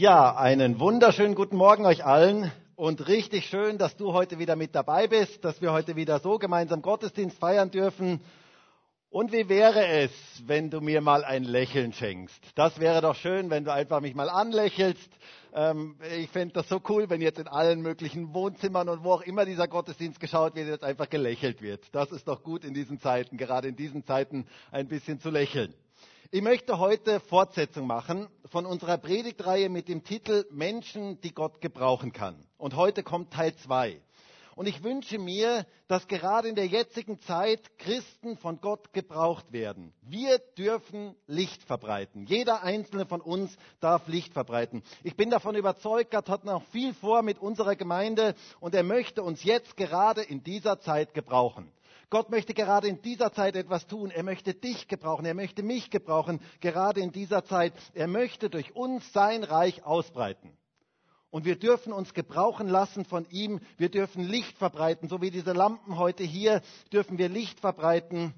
Ja, einen wunderschönen guten Morgen euch allen und richtig schön, dass du heute wieder mit dabei bist, dass wir heute wieder so gemeinsam Gottesdienst feiern dürfen. Und wie wäre es, wenn du mir mal ein Lächeln schenkst? Das wäre doch schön, wenn du einfach mich mal anlächelst. Ähm, ich fände das so cool, wenn jetzt in allen möglichen Wohnzimmern und wo auch immer dieser Gottesdienst geschaut wird, jetzt einfach gelächelt wird. Das ist doch gut in diesen Zeiten, gerade in diesen Zeiten ein bisschen zu lächeln. Ich möchte heute Fortsetzung machen von unserer Predigtreihe mit dem Titel Menschen, die Gott gebrauchen kann. Und heute kommt Teil 2. Und ich wünsche mir, dass gerade in der jetzigen Zeit Christen von Gott gebraucht werden. Wir dürfen Licht verbreiten. Jeder einzelne von uns darf Licht verbreiten. Ich bin davon überzeugt, Gott hat noch viel vor mit unserer Gemeinde und er möchte uns jetzt gerade in dieser Zeit gebrauchen. Gott möchte gerade in dieser Zeit etwas tun. Er möchte dich gebrauchen. Er möchte mich gebrauchen, gerade in dieser Zeit. Er möchte durch uns sein Reich ausbreiten. Und wir dürfen uns gebrauchen lassen von ihm. Wir dürfen Licht verbreiten. So wie diese Lampen heute hier, dürfen wir Licht verbreiten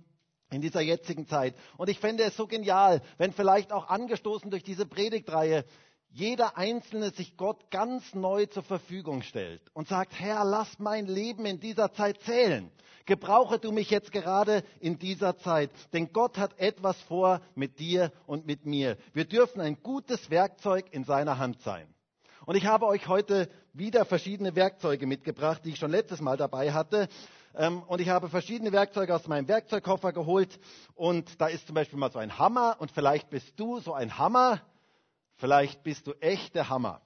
in dieser jetzigen Zeit. Und ich fände es so genial, wenn vielleicht auch angestoßen durch diese Predigtreihe jeder Einzelne sich Gott ganz neu zur Verfügung stellt und sagt, Herr, lass mein Leben in dieser Zeit zählen. Gebrauche du mich jetzt gerade in dieser Zeit, denn Gott hat etwas vor mit dir und mit mir. Wir dürfen ein gutes Werkzeug in seiner Hand sein. Und ich habe euch heute wieder verschiedene Werkzeuge mitgebracht, die ich schon letztes Mal dabei hatte. Ähm, und ich habe verschiedene Werkzeuge aus meinem Werkzeugkoffer geholt. Und da ist zum Beispiel mal so ein Hammer. Und vielleicht bist du so ein Hammer. Vielleicht bist du echt der Hammer.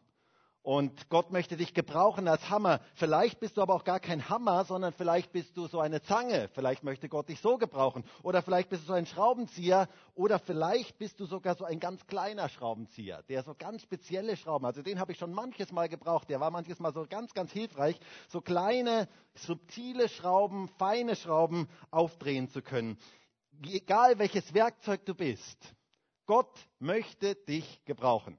Und Gott möchte dich gebrauchen als Hammer. Vielleicht bist du aber auch gar kein Hammer, sondern vielleicht bist du so eine Zange. Vielleicht möchte Gott dich so gebrauchen. Oder vielleicht bist du so ein Schraubenzieher. Oder vielleicht bist du sogar so ein ganz kleiner Schraubenzieher, der so ganz spezielle Schrauben, also den habe ich schon manches Mal gebraucht. Der war manches Mal so ganz, ganz hilfreich, so kleine, subtile Schrauben, feine Schrauben aufdrehen zu können. Egal welches Werkzeug du bist, Gott möchte dich gebrauchen.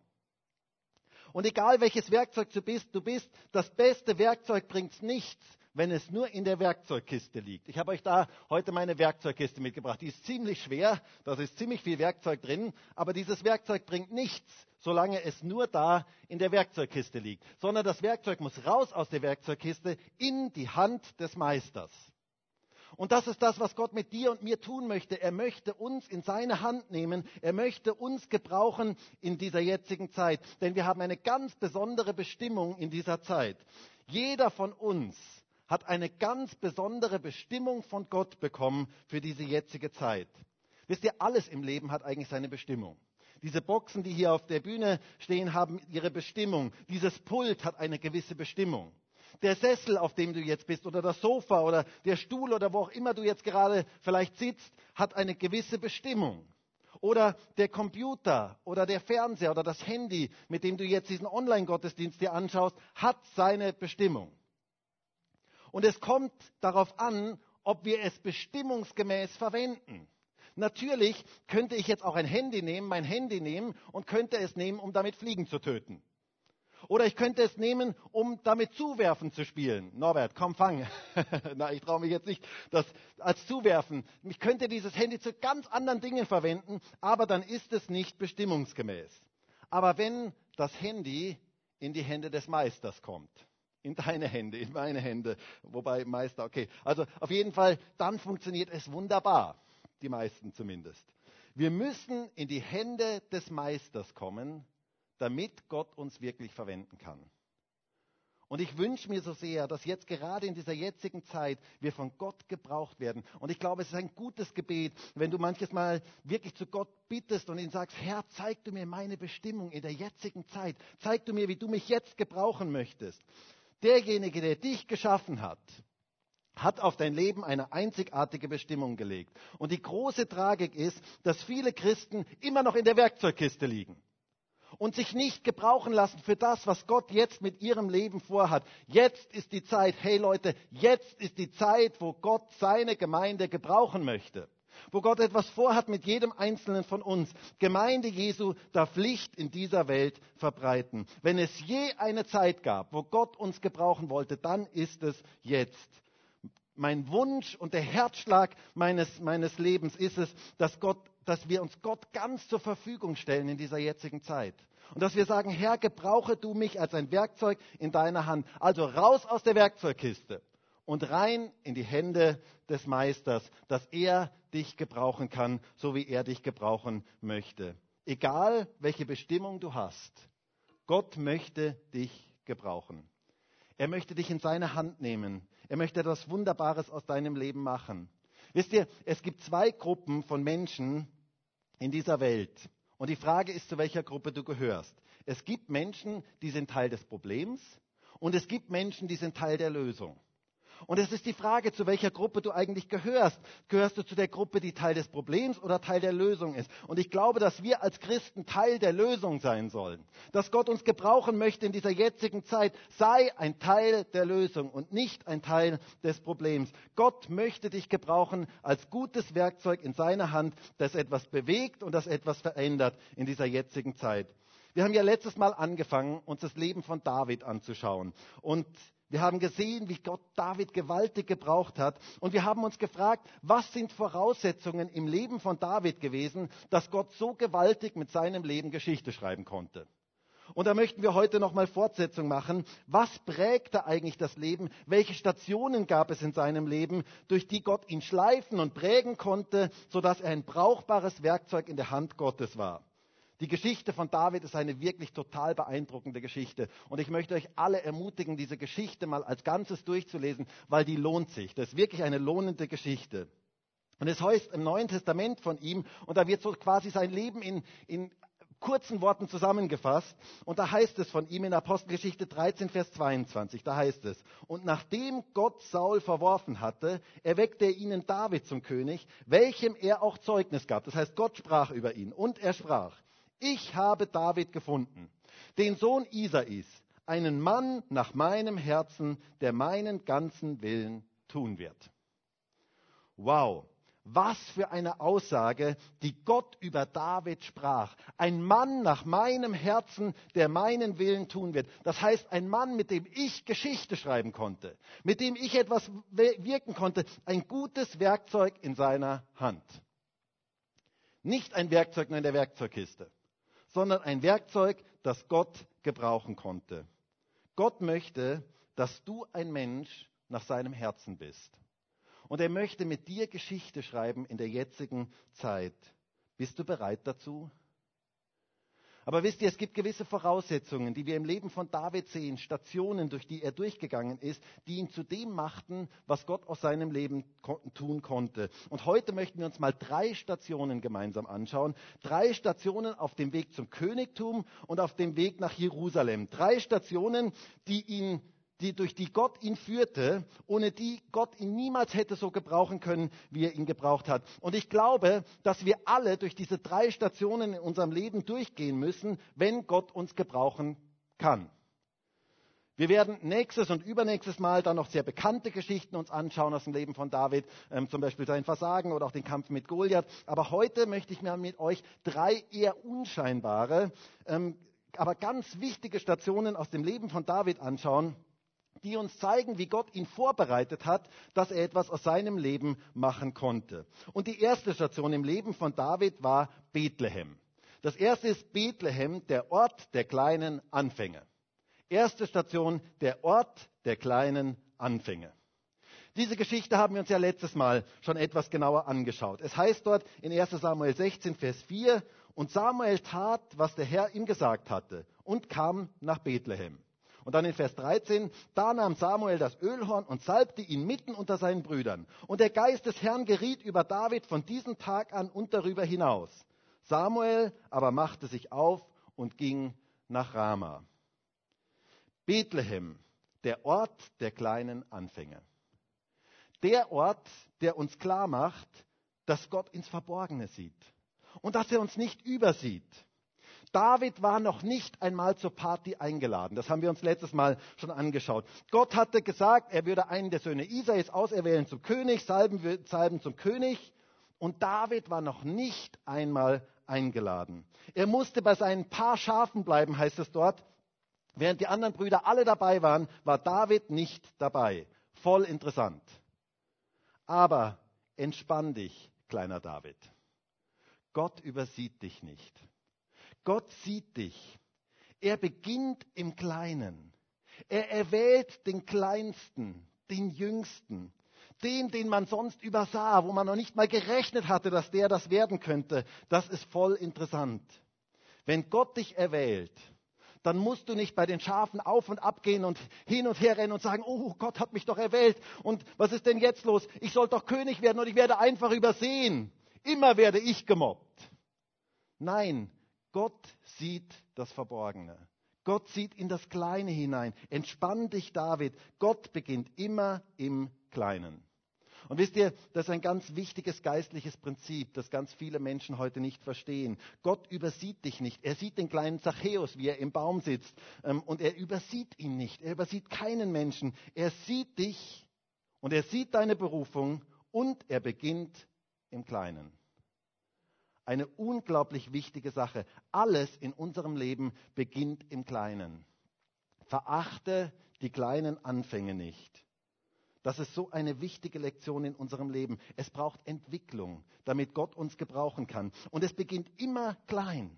Und egal welches Werkzeug du bist, du bist, das beste Werkzeug bringt nichts, wenn es nur in der Werkzeugkiste liegt. Ich habe euch da heute meine Werkzeugkiste mitgebracht. Die ist ziemlich schwer, da ist ziemlich viel Werkzeug drin, aber dieses Werkzeug bringt nichts, solange es nur da in der Werkzeugkiste liegt, sondern das Werkzeug muss raus aus der Werkzeugkiste in die Hand des Meisters. Und das ist das, was Gott mit dir und mir tun möchte. Er möchte uns in seine Hand nehmen. Er möchte uns gebrauchen in dieser jetzigen Zeit. Denn wir haben eine ganz besondere Bestimmung in dieser Zeit. Jeder von uns hat eine ganz besondere Bestimmung von Gott bekommen für diese jetzige Zeit. Wisst ihr, alles im Leben hat eigentlich seine Bestimmung. Diese Boxen, die hier auf der Bühne stehen, haben ihre Bestimmung. Dieses Pult hat eine gewisse Bestimmung der Sessel, auf dem du jetzt bist, oder das Sofa oder der Stuhl oder wo auch immer du jetzt gerade vielleicht sitzt, hat eine gewisse Bestimmung. Oder der Computer oder der Fernseher oder das Handy, mit dem du jetzt diesen Online-Gottesdienst dir anschaust, hat seine Bestimmung. Und es kommt darauf an, ob wir es bestimmungsgemäß verwenden. Natürlich könnte ich jetzt auch ein Handy nehmen, mein Handy nehmen und könnte es nehmen, um damit Fliegen zu töten. Oder ich könnte es nehmen, um damit Zuwerfen zu spielen. Norbert, komm, fang. Na, ich traue mich jetzt nicht, das als Zuwerfen. Ich könnte dieses Handy zu ganz anderen Dingen verwenden, aber dann ist es nicht bestimmungsgemäß. Aber wenn das Handy in die Hände des Meisters kommt, in deine Hände, in meine Hände, wobei Meister, okay. Also auf jeden Fall, dann funktioniert es wunderbar. Die meisten zumindest. Wir müssen in die Hände des Meisters kommen, damit Gott uns wirklich verwenden kann. Und ich wünsche mir so sehr, dass jetzt gerade in dieser jetzigen Zeit wir von Gott gebraucht werden. Und ich glaube, es ist ein gutes Gebet, wenn du manches Mal wirklich zu Gott bittest und ihn sagst, Herr, zeig du mir meine Bestimmung in der jetzigen Zeit. Zeig du mir, wie du mich jetzt gebrauchen möchtest. Derjenige, der dich geschaffen hat, hat auf dein Leben eine einzigartige Bestimmung gelegt. Und die große Tragik ist, dass viele Christen immer noch in der Werkzeugkiste liegen und sich nicht gebrauchen lassen für das, was Gott jetzt mit ihrem Leben vorhat. Jetzt ist die Zeit, hey Leute, jetzt ist die Zeit, wo Gott seine Gemeinde gebrauchen möchte. Wo Gott etwas vorhat mit jedem Einzelnen von uns. Gemeinde Jesu darf Licht in dieser Welt verbreiten. Wenn es je eine Zeit gab, wo Gott uns gebrauchen wollte, dann ist es jetzt mein Wunsch und der Herzschlag meines, meines Lebens ist es, dass Gott dass wir uns Gott ganz zur Verfügung stellen in dieser jetzigen Zeit. Und dass wir sagen, Herr, gebrauche du mich als ein Werkzeug in deiner Hand. Also raus aus der Werkzeugkiste und rein in die Hände des Meisters, dass er dich gebrauchen kann, so wie er dich gebrauchen möchte. Egal, welche Bestimmung du hast, Gott möchte dich gebrauchen. Er möchte dich in seine Hand nehmen. Er möchte etwas Wunderbares aus deinem Leben machen. Wisst ihr, es gibt zwei Gruppen von Menschen in dieser Welt. Und die Frage ist, zu welcher Gruppe du gehörst. Es gibt Menschen, die sind Teil des Problems und es gibt Menschen, die sind Teil der Lösung. Und es ist die Frage, zu welcher Gruppe du eigentlich gehörst. Gehörst du zu der Gruppe, die Teil des Problems oder Teil der Lösung ist? Und ich glaube, dass wir als Christen Teil der Lösung sein sollen. Dass Gott uns gebrauchen möchte in dieser jetzigen Zeit. Sei ein Teil der Lösung und nicht ein Teil des Problems. Gott möchte dich gebrauchen als gutes Werkzeug in seiner Hand, das etwas bewegt und das etwas verändert in dieser jetzigen Zeit. Wir haben ja letztes Mal angefangen, uns das Leben von David anzuschauen. Und wir haben gesehen, wie Gott David gewaltig gebraucht hat. Und wir haben uns gefragt, was sind Voraussetzungen im Leben von David gewesen, dass Gott so gewaltig mit seinem Leben Geschichte schreiben konnte. Und da möchten wir heute nochmal Fortsetzung machen. Was prägte eigentlich das Leben? Welche Stationen gab es in seinem Leben, durch die Gott ihn schleifen und prägen konnte, sodass er ein brauchbares Werkzeug in der Hand Gottes war? Die Geschichte von David ist eine wirklich total beeindruckende Geschichte. Und ich möchte euch alle ermutigen, diese Geschichte mal als Ganzes durchzulesen, weil die lohnt sich. Das ist wirklich eine lohnende Geschichte. Und es heißt im Neuen Testament von ihm, und da wird so quasi sein Leben in, in kurzen Worten zusammengefasst. Und da heißt es von ihm in Apostelgeschichte 13, Vers 22, da heißt es, und nachdem Gott Saul verworfen hatte, erweckte er ihnen David zum König, welchem er auch Zeugnis gab. Das heißt, Gott sprach über ihn und er sprach, ich habe David gefunden, den Sohn Isais, einen Mann nach meinem Herzen, der meinen ganzen Willen tun wird. Wow, was für eine Aussage, die Gott über David sprach. Ein Mann nach meinem Herzen, der meinen Willen tun wird. Das heißt, ein Mann, mit dem ich Geschichte schreiben konnte, mit dem ich etwas wirken konnte, ein gutes Werkzeug in seiner Hand. Nicht ein Werkzeug nur in der Werkzeugkiste sondern ein Werkzeug, das Gott gebrauchen konnte. Gott möchte, dass du ein Mensch nach seinem Herzen bist. Und er möchte mit dir Geschichte schreiben in der jetzigen Zeit. Bist du bereit dazu? Aber wisst ihr, es gibt gewisse Voraussetzungen, die wir im Leben von David sehen, Stationen, durch die er durchgegangen ist, die ihn zu dem machten, was Gott aus seinem Leben tun konnte. Und heute möchten wir uns mal drei Stationen gemeinsam anschauen. Drei Stationen auf dem Weg zum Königtum und auf dem Weg nach Jerusalem. Drei Stationen, die ihn die, durch die Gott ihn führte, ohne die Gott ihn niemals hätte so gebrauchen können, wie er ihn gebraucht hat. Und ich glaube, dass wir alle durch diese drei Stationen in unserem Leben durchgehen müssen, wenn Gott uns gebrauchen kann. Wir werden nächstes und übernächstes Mal dann noch sehr bekannte Geschichten uns anschauen aus dem Leben von David, ähm, zum Beispiel sein Versagen oder auch den Kampf mit Goliath. Aber heute möchte ich mir mit euch drei eher unscheinbare, ähm, aber ganz wichtige Stationen aus dem Leben von David anschauen, die uns zeigen, wie Gott ihn vorbereitet hat, dass er etwas aus seinem Leben machen konnte. Und die erste Station im Leben von David war Bethlehem. Das erste ist Bethlehem, der Ort der kleinen Anfänge. Erste Station, der Ort der kleinen Anfänge. Diese Geschichte haben wir uns ja letztes Mal schon etwas genauer angeschaut. Es heißt dort in 1 Samuel 16, Vers 4, und Samuel tat, was der Herr ihm gesagt hatte, und kam nach Bethlehem. Und dann in Vers 13, da nahm Samuel das Ölhorn und salbte ihn mitten unter seinen Brüdern. Und der Geist des Herrn geriet über David von diesem Tag an und darüber hinaus. Samuel aber machte sich auf und ging nach Rama. Bethlehem, der Ort der kleinen Anfänge. Der Ort, der uns klar macht, dass Gott ins Verborgene sieht und dass er uns nicht übersieht. David war noch nicht einmal zur Party eingeladen. Das haben wir uns letztes Mal schon angeschaut. Gott hatte gesagt, er würde einen der Söhne Isais auserwählen zum König, salben, salben zum König. Und David war noch nicht einmal eingeladen. Er musste bei seinen paar Schafen bleiben, heißt es dort. Während die anderen Brüder alle dabei waren, war David nicht dabei. Voll interessant. Aber entspann dich, kleiner David. Gott übersieht dich nicht. Gott sieht dich. Er beginnt im Kleinen. Er erwählt den Kleinsten, den Jüngsten, den, den man sonst übersah, wo man noch nicht mal gerechnet hatte, dass der das werden könnte. Das ist voll interessant. Wenn Gott dich erwählt, dann musst du nicht bei den Schafen auf und ab gehen und hin und her rennen und sagen, oh, Gott hat mich doch erwählt und was ist denn jetzt los? Ich soll doch König werden und ich werde einfach übersehen. Immer werde ich gemobbt. Nein, Gott sieht das Verborgene. Gott sieht in das Kleine hinein. Entspann dich, David. Gott beginnt immer im Kleinen. Und wisst ihr, das ist ein ganz wichtiges geistliches Prinzip, das ganz viele Menschen heute nicht verstehen. Gott übersieht dich nicht. Er sieht den kleinen Zachäus, wie er im Baum sitzt. Ähm, und er übersieht ihn nicht. Er übersieht keinen Menschen. Er sieht dich und er sieht deine Berufung und er beginnt im Kleinen. Eine unglaublich wichtige Sache. Alles in unserem Leben beginnt im Kleinen. Verachte die kleinen Anfänge nicht. Das ist so eine wichtige Lektion in unserem Leben. Es braucht Entwicklung, damit Gott uns gebrauchen kann. Und es beginnt immer klein.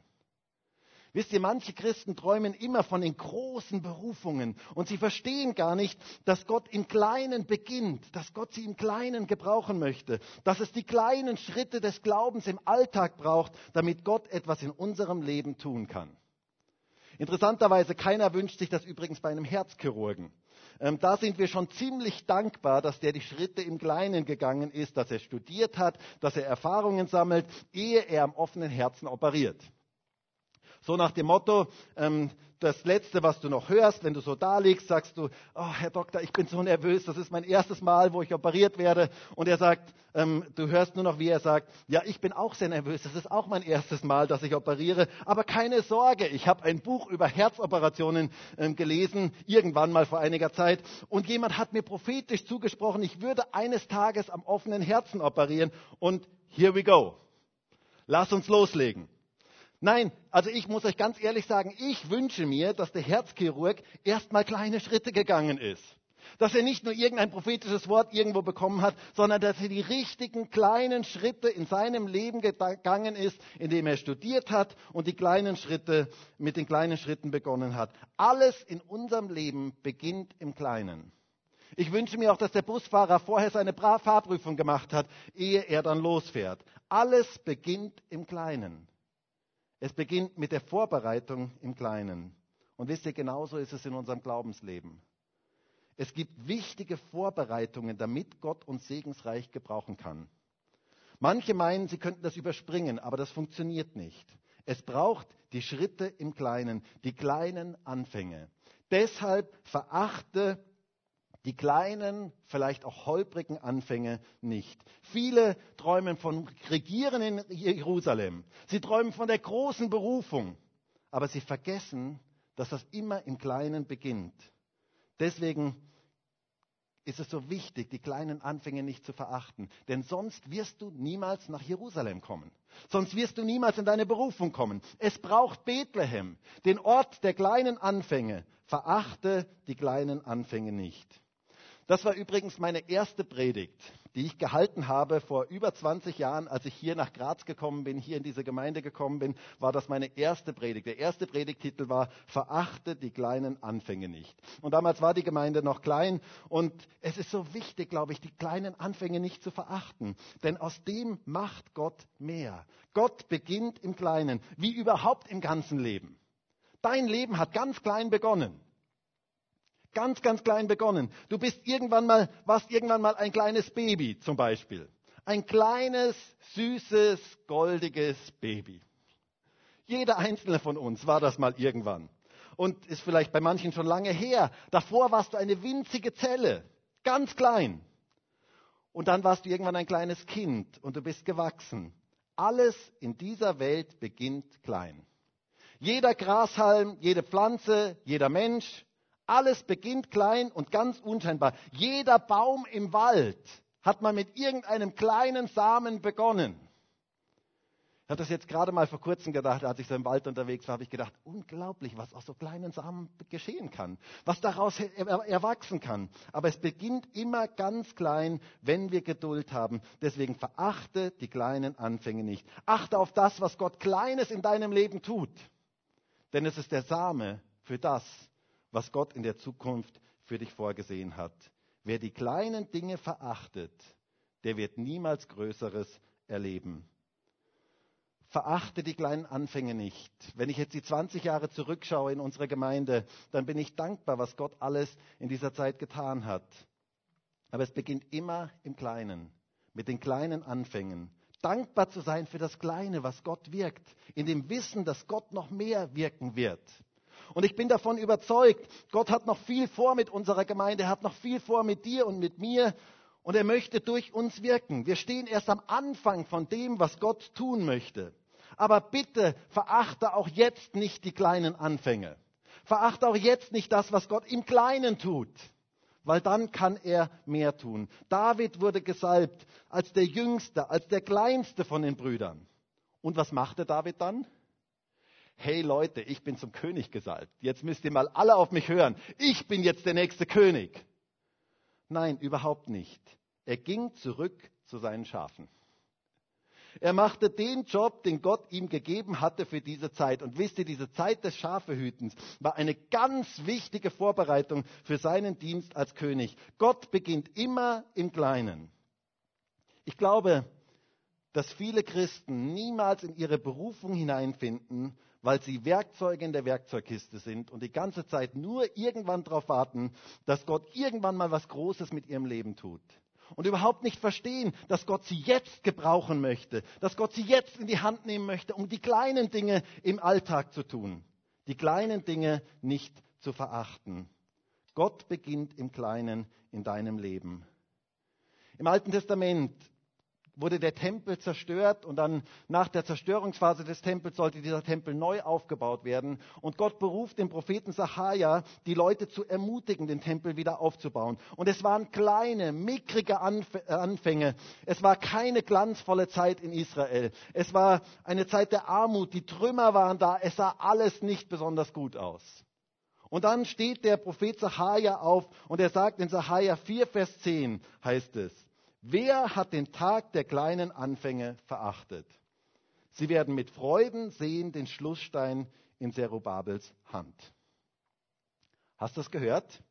Wisst ihr, manche Christen träumen immer von den großen Berufungen und sie verstehen gar nicht, dass Gott im Kleinen beginnt, dass Gott sie im Kleinen gebrauchen möchte, dass es die kleinen Schritte des Glaubens im Alltag braucht, damit Gott etwas in unserem Leben tun kann. Interessanterweise, keiner wünscht sich das übrigens bei einem Herzchirurgen. Ähm, da sind wir schon ziemlich dankbar, dass der die Schritte im Kleinen gegangen ist, dass er studiert hat, dass er Erfahrungen sammelt, ehe er am offenen Herzen operiert. So nach dem Motto, ähm, das Letzte, was du noch hörst, wenn du so da liegst, sagst du, oh, Herr Doktor, ich bin so nervös, das ist mein erstes Mal, wo ich operiert werde. Und er sagt, ähm, du hörst nur noch, wie er sagt, ja, ich bin auch sehr nervös, das ist auch mein erstes Mal, dass ich operiere. Aber keine Sorge, ich habe ein Buch über Herzoperationen ähm, gelesen, irgendwann mal vor einiger Zeit. Und jemand hat mir prophetisch zugesprochen, ich würde eines Tages am offenen Herzen operieren. Und here we go. Lass uns loslegen. Nein, also ich muss euch ganz ehrlich sagen, ich wünsche mir, dass der Herzchirurg erstmal kleine Schritte gegangen ist. Dass er nicht nur irgendein prophetisches Wort irgendwo bekommen hat, sondern dass er die richtigen kleinen Schritte in seinem Leben gegangen ist, indem er studiert hat und die kleinen Schritte mit den kleinen Schritten begonnen hat. Alles in unserem Leben beginnt im Kleinen. Ich wünsche mir auch, dass der Busfahrer vorher seine Fahrprüfung gemacht hat, ehe er dann losfährt. Alles beginnt im Kleinen. Es beginnt mit der Vorbereitung im Kleinen. Und wisst ihr, genauso ist es in unserem Glaubensleben. Es gibt wichtige Vorbereitungen, damit Gott uns segensreich gebrauchen kann. Manche meinen, sie könnten das überspringen, aber das funktioniert nicht. Es braucht die Schritte im Kleinen, die kleinen Anfänge. Deshalb verachte die kleinen, vielleicht auch holprigen Anfänge nicht. Viele träumen von Regieren in Jerusalem. Sie träumen von der großen Berufung. Aber sie vergessen, dass das immer im Kleinen beginnt. Deswegen ist es so wichtig, die kleinen Anfänge nicht zu verachten. Denn sonst wirst du niemals nach Jerusalem kommen. Sonst wirst du niemals in deine Berufung kommen. Es braucht Bethlehem, den Ort der kleinen Anfänge. Verachte die kleinen Anfänge nicht. Das war übrigens meine erste Predigt, die ich gehalten habe vor über 20 Jahren, als ich hier nach Graz gekommen bin, hier in diese Gemeinde gekommen bin, war das meine erste Predigt. Der erste Predigtitel war Verachte die kleinen Anfänge nicht. Und damals war die Gemeinde noch klein und es ist so wichtig, glaube ich, die kleinen Anfänge nicht zu verachten, denn aus dem macht Gott mehr. Gott beginnt im Kleinen, wie überhaupt im ganzen Leben. Dein Leben hat ganz klein begonnen. Ganz, ganz klein begonnen. Du bist irgendwann mal, warst irgendwann mal ein kleines Baby zum Beispiel. Ein kleines, süßes, goldiges Baby. Jeder einzelne von uns war das mal irgendwann. Und ist vielleicht bei manchen schon lange her. Davor warst du eine winzige Zelle. Ganz klein. Und dann warst du irgendwann ein kleines Kind und du bist gewachsen. Alles in dieser Welt beginnt klein. Jeder Grashalm, jede Pflanze, jeder Mensch, alles beginnt klein und ganz unscheinbar. Jeder Baum im Wald hat mal mit irgendeinem kleinen Samen begonnen. Ich habe das jetzt gerade mal vor kurzem gedacht, als ich so im Wald unterwegs war, habe ich gedacht, unglaublich, was aus so kleinen Samen geschehen kann, was daraus erwachsen kann. Aber es beginnt immer ganz klein, wenn wir Geduld haben. Deswegen verachte die kleinen Anfänge nicht. Achte auf das, was Gott Kleines in deinem Leben tut. Denn es ist der Same für das, was Gott in der Zukunft für dich vorgesehen hat. Wer die kleinen Dinge verachtet, der wird niemals Größeres erleben verachte die kleinen Anfänge nicht. Wenn ich jetzt die 20 Jahre zurückschaue in unserer Gemeinde, dann bin ich dankbar, was Gott alles in dieser Zeit getan hat. Aber es beginnt immer im Kleinen, mit den kleinen Anfängen. Dankbar zu sein für das Kleine, was Gott wirkt, in dem Wissen, dass Gott noch mehr wirken wird. Und ich bin davon überzeugt, Gott hat noch viel vor mit unserer Gemeinde, er hat noch viel vor mit dir und mit mir. Und er möchte durch uns wirken. Wir stehen erst am Anfang von dem, was Gott tun möchte. Aber bitte verachte auch jetzt nicht die kleinen Anfänge. Verachte auch jetzt nicht das, was Gott im Kleinen tut, weil dann kann er mehr tun. David wurde gesalbt als der Jüngste, als der Kleinste von den Brüdern. Und was machte David dann? Hey Leute, ich bin zum König gesalbt. Jetzt müsst ihr mal alle auf mich hören. Ich bin jetzt der nächste König. Nein, überhaupt nicht. Er ging zurück zu seinen Schafen. Er machte den Job, den Gott ihm gegeben hatte für diese Zeit. Und wisst ihr, diese Zeit des Schafehütens war eine ganz wichtige Vorbereitung für seinen Dienst als König. Gott beginnt immer im Kleinen. Ich glaube, dass viele Christen niemals in ihre Berufung hineinfinden, weil sie Werkzeuge in der Werkzeugkiste sind und die ganze Zeit nur irgendwann darauf warten, dass Gott irgendwann mal was Großes mit ihrem Leben tut und überhaupt nicht verstehen, dass Gott sie jetzt gebrauchen möchte, dass Gott sie jetzt in die Hand nehmen möchte, um die kleinen Dinge im Alltag zu tun, die kleinen Dinge nicht zu verachten. Gott beginnt im Kleinen in deinem Leben. Im Alten Testament wurde der Tempel zerstört und dann nach der Zerstörungsphase des Tempels sollte dieser Tempel neu aufgebaut werden. Und Gott beruft den Propheten Sacharja, die Leute zu ermutigen, den Tempel wieder aufzubauen. Und es waren kleine, mickrige Anfänge. Es war keine glanzvolle Zeit in Israel. Es war eine Zeit der Armut. Die Trümmer waren da. Es sah alles nicht besonders gut aus. Und dann steht der Prophet Sacharja auf und er sagt in Sacharja 4, Vers 10 heißt es, Wer hat den Tag der kleinen Anfänge verachtet? Sie werden mit Freuden sehen den Schlussstein in Zerubabels Hand. Hast du das gehört?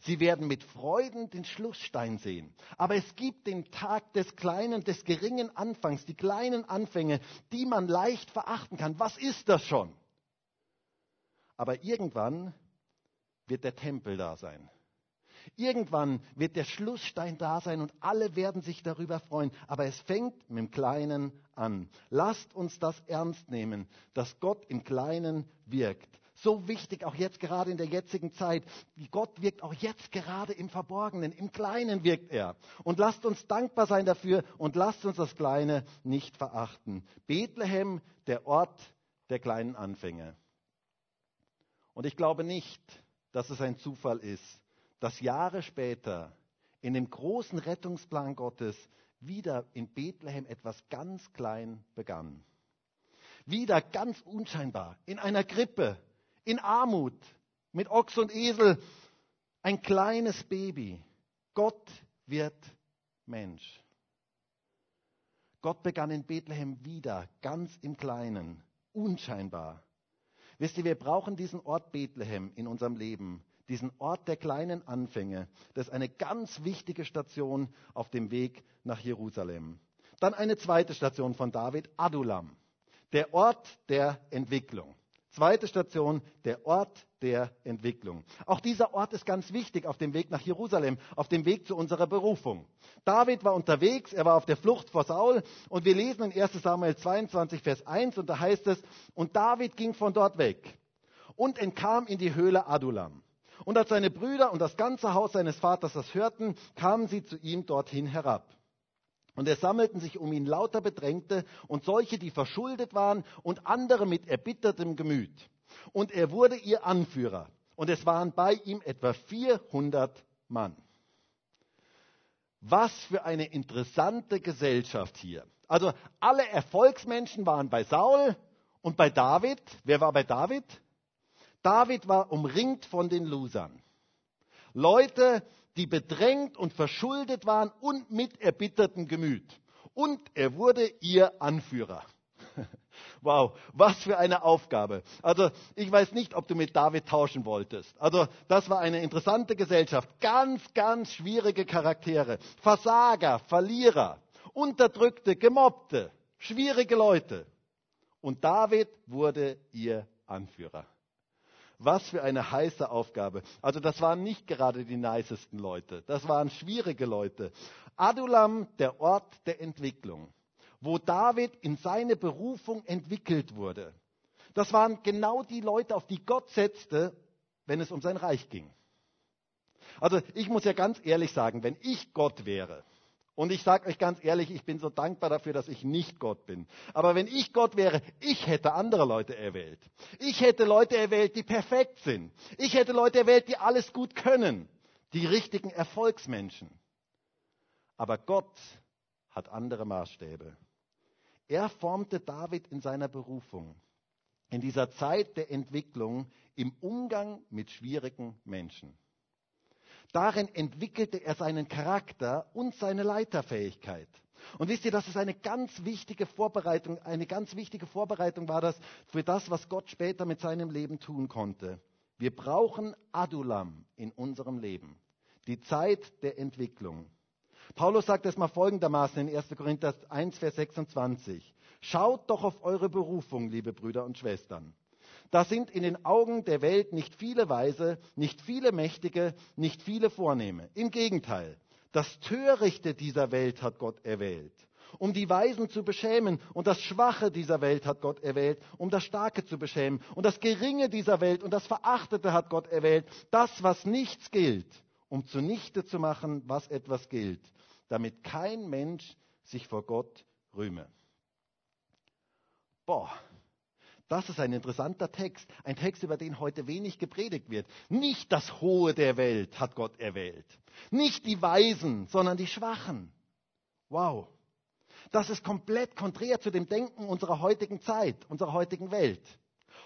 Sie werden mit Freuden den Schlussstein sehen. Aber es gibt den Tag des kleinen, des geringen Anfangs, die kleinen Anfänge, die man leicht verachten kann. Was ist das schon? Aber irgendwann wird der Tempel da sein. Irgendwann wird der Schlussstein da sein und alle werden sich darüber freuen. Aber es fängt mit dem Kleinen an. Lasst uns das ernst nehmen, dass Gott im Kleinen wirkt. So wichtig auch jetzt gerade in der jetzigen Zeit. Gott wirkt auch jetzt gerade im Verborgenen. Im Kleinen wirkt er. Und lasst uns dankbar sein dafür und lasst uns das Kleine nicht verachten. Bethlehem, der Ort der kleinen Anfänge. Und ich glaube nicht, dass es ein Zufall ist, dass Jahre später in dem großen Rettungsplan Gottes wieder in Bethlehem etwas ganz klein begann. Wieder ganz unscheinbar, in einer Krippe, in Armut, mit Ochs und Esel, ein kleines Baby. Gott wird Mensch. Gott begann in Bethlehem wieder, ganz im Kleinen, unscheinbar. Wisst ihr, wir brauchen diesen Ort Bethlehem in unserem Leben, diesen Ort der kleinen Anfänge. Das ist eine ganz wichtige Station auf dem Weg nach Jerusalem. Dann eine zweite Station von David, Adulam, der Ort der Entwicklung. Zweite Station, der Ort der Entwicklung. Auch dieser Ort ist ganz wichtig auf dem Weg nach Jerusalem, auf dem Weg zu unserer Berufung. David war unterwegs, er war auf der Flucht vor Saul und wir lesen in 1 Samuel 22, Vers 1 und da heißt es, und David ging von dort weg und entkam in die Höhle Adulam. Und als seine Brüder und das ganze Haus seines Vaters das hörten, kamen sie zu ihm dorthin herab. Und es sammelten sich um ihn lauter Bedrängte und solche, die verschuldet waren und andere mit erbittertem Gemüt. Und er wurde ihr Anführer. Und es waren bei ihm etwa 400 Mann. Was für eine interessante Gesellschaft hier. Also alle Erfolgsmenschen waren bei Saul und bei David. Wer war bei David? David war umringt von den Losern. Leute, die bedrängt und verschuldet waren und mit erbittertem Gemüt. Und er wurde ihr Anführer. Wow, was für eine Aufgabe. Also ich weiß nicht, ob du mit David tauschen wolltest. Also das war eine interessante Gesellschaft. Ganz, ganz schwierige Charaktere. Versager, Verlierer, Unterdrückte, Gemobbte, schwierige Leute. Und David wurde ihr Anführer. Was für eine heiße Aufgabe. Also das waren nicht gerade die nicesten Leute. Das waren schwierige Leute. Adulam, der Ort der Entwicklung, wo David in seine Berufung entwickelt wurde. Das waren genau die Leute, auf die Gott setzte, wenn es um sein Reich ging. Also ich muss ja ganz ehrlich sagen, wenn ich Gott wäre, und ich sage euch ganz ehrlich, ich bin so dankbar dafür, dass ich nicht Gott bin. Aber wenn ich Gott wäre, ich hätte andere Leute erwählt. Ich hätte Leute erwählt, die perfekt sind. Ich hätte Leute erwählt, die alles gut können. Die richtigen Erfolgsmenschen. Aber Gott hat andere Maßstäbe. Er formte David in seiner Berufung, in dieser Zeit der Entwicklung im Umgang mit schwierigen Menschen. Darin entwickelte er seinen Charakter und seine Leiterfähigkeit. Und wisst ihr, das ist eine ganz wichtige Vorbereitung, eine ganz wichtige Vorbereitung war das für das, was Gott später mit seinem Leben tun konnte. Wir brauchen Adulam in unserem Leben. Die Zeit der Entwicklung. Paulus sagt es mal folgendermaßen in 1. Korinther 1, Vers 26. Schaut doch auf eure Berufung, liebe Brüder und Schwestern. Da sind in den Augen der Welt nicht viele Weise, nicht viele Mächtige, nicht viele Vornehme. Im Gegenteil, das Törichte dieser Welt hat Gott erwählt, um die Weisen zu beschämen, und das Schwache dieser Welt hat Gott erwählt, um das Starke zu beschämen, und das Geringe dieser Welt und das Verachtete hat Gott erwählt, das, was nichts gilt, um zunichte zu machen, was etwas gilt, damit kein Mensch sich vor Gott rühme. Boah, das ist ein interessanter Text, ein Text, über den heute wenig gepredigt wird. Nicht das Hohe der Welt hat Gott erwählt, nicht die Weisen, sondern die Schwachen. Wow, das ist komplett konträr zu dem Denken unserer heutigen Zeit, unserer heutigen Welt.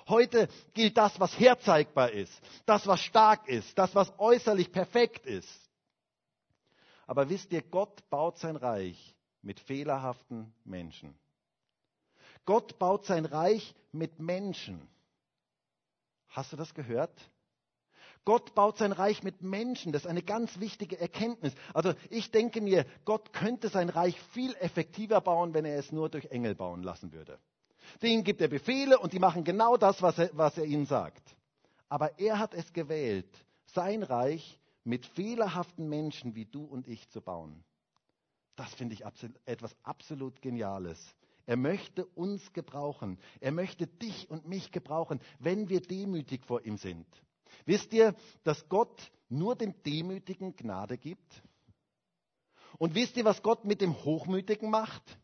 Heute gilt das, was herzeigbar ist, das, was stark ist, das, was äußerlich perfekt ist. Aber wisst ihr, Gott baut sein Reich mit fehlerhaften Menschen. Gott baut sein Reich mit Menschen. Hast du das gehört? Gott baut sein Reich mit Menschen. Das ist eine ganz wichtige Erkenntnis. Also ich denke mir, Gott könnte sein Reich viel effektiver bauen, wenn er es nur durch Engel bauen lassen würde. Denen gibt er Befehle und die machen genau das, was er, was er ihnen sagt. Aber er hat es gewählt, sein Reich mit fehlerhaften Menschen wie du und ich zu bauen. Das finde ich absolut, etwas absolut Geniales. Er möchte uns gebrauchen. Er möchte dich und mich gebrauchen, wenn wir demütig vor ihm sind. Wisst ihr, dass Gott nur dem Demütigen Gnade gibt? Und wisst ihr, was Gott mit dem Hochmütigen macht?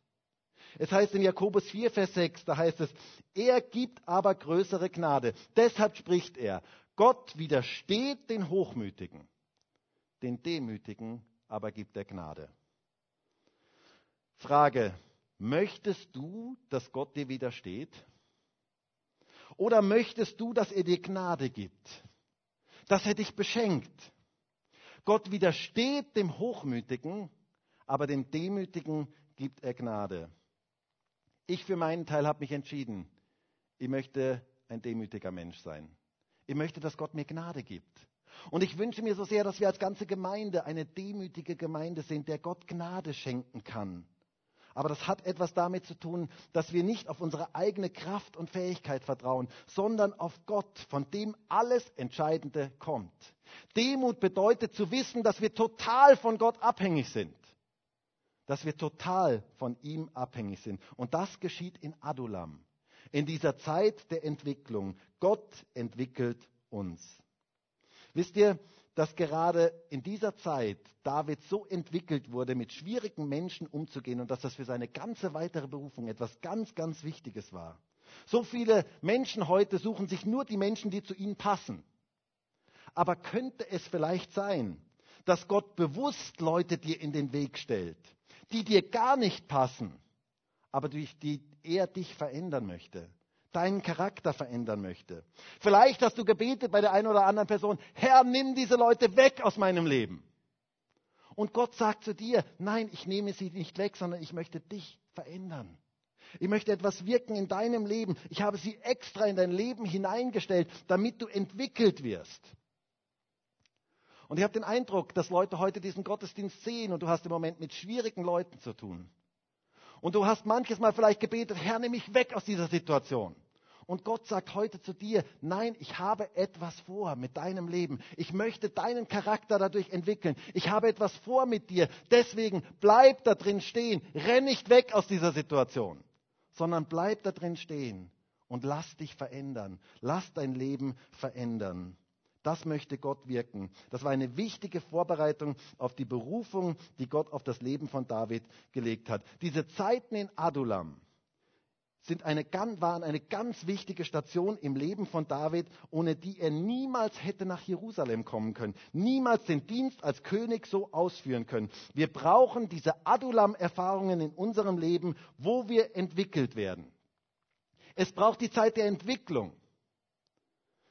Es heißt in Jakobus 4, Vers 6, da heißt es, er gibt aber größere Gnade. Deshalb spricht er, Gott widersteht den Hochmütigen, den Demütigen aber gibt er Gnade. Frage, Möchtest du, dass Gott dir widersteht? Oder möchtest du, dass er dir Gnade gibt? Dass er dich beschenkt? Gott widersteht dem Hochmütigen, aber dem Demütigen gibt er Gnade. Ich für meinen Teil habe mich entschieden, ich möchte ein demütiger Mensch sein. Ich möchte, dass Gott mir Gnade gibt. Und ich wünsche mir so sehr, dass wir als ganze Gemeinde eine demütige Gemeinde sind, der Gott Gnade schenken kann. Aber das hat etwas damit zu tun, dass wir nicht auf unsere eigene Kraft und Fähigkeit vertrauen, sondern auf Gott, von dem alles Entscheidende kommt. Demut bedeutet zu wissen, dass wir total von Gott abhängig sind. Dass wir total von ihm abhängig sind. Und das geschieht in Adulam. In dieser Zeit der Entwicklung. Gott entwickelt uns. Wisst ihr, dass gerade in dieser Zeit David so entwickelt wurde, mit schwierigen Menschen umzugehen und dass das für seine ganze weitere Berufung etwas ganz, ganz Wichtiges war. So viele Menschen heute suchen sich nur die Menschen, die zu ihnen passen. Aber könnte es vielleicht sein, dass Gott bewusst Leute dir in den Weg stellt, die dir gar nicht passen, aber durch die er dich verändern möchte, deinen Charakter verändern möchte. Vielleicht hast du gebetet bei der einen oder anderen Person, Herr, nimm diese Leute weg aus meinem Leben. Und Gott sagt zu dir, nein, ich nehme sie nicht weg, sondern ich möchte dich verändern. Ich möchte etwas wirken in deinem Leben. Ich habe sie extra in dein Leben hineingestellt, damit du entwickelt wirst. Und ich habe den Eindruck, dass Leute heute diesen Gottesdienst sehen und du hast im Moment mit schwierigen Leuten zu tun. Und du hast manches Mal vielleicht gebetet, Herr, nimm mich weg aus dieser Situation. Und Gott sagt heute zu dir, nein, ich habe etwas vor mit deinem Leben. Ich möchte deinen Charakter dadurch entwickeln. Ich habe etwas vor mit dir. Deswegen bleib da drin stehen. Renn nicht weg aus dieser Situation, sondern bleib da drin stehen und lass dich verändern. Lass dein Leben verändern. Das möchte Gott wirken. Das war eine wichtige Vorbereitung auf die Berufung, die Gott auf das Leben von David gelegt hat. Diese Zeiten in Adulam sind eine, waren eine ganz wichtige Station im Leben von David, ohne die er niemals hätte nach Jerusalem kommen können, niemals den Dienst als König so ausführen können. Wir brauchen diese Adulam-Erfahrungen in unserem Leben, wo wir entwickelt werden. Es braucht die Zeit der Entwicklung.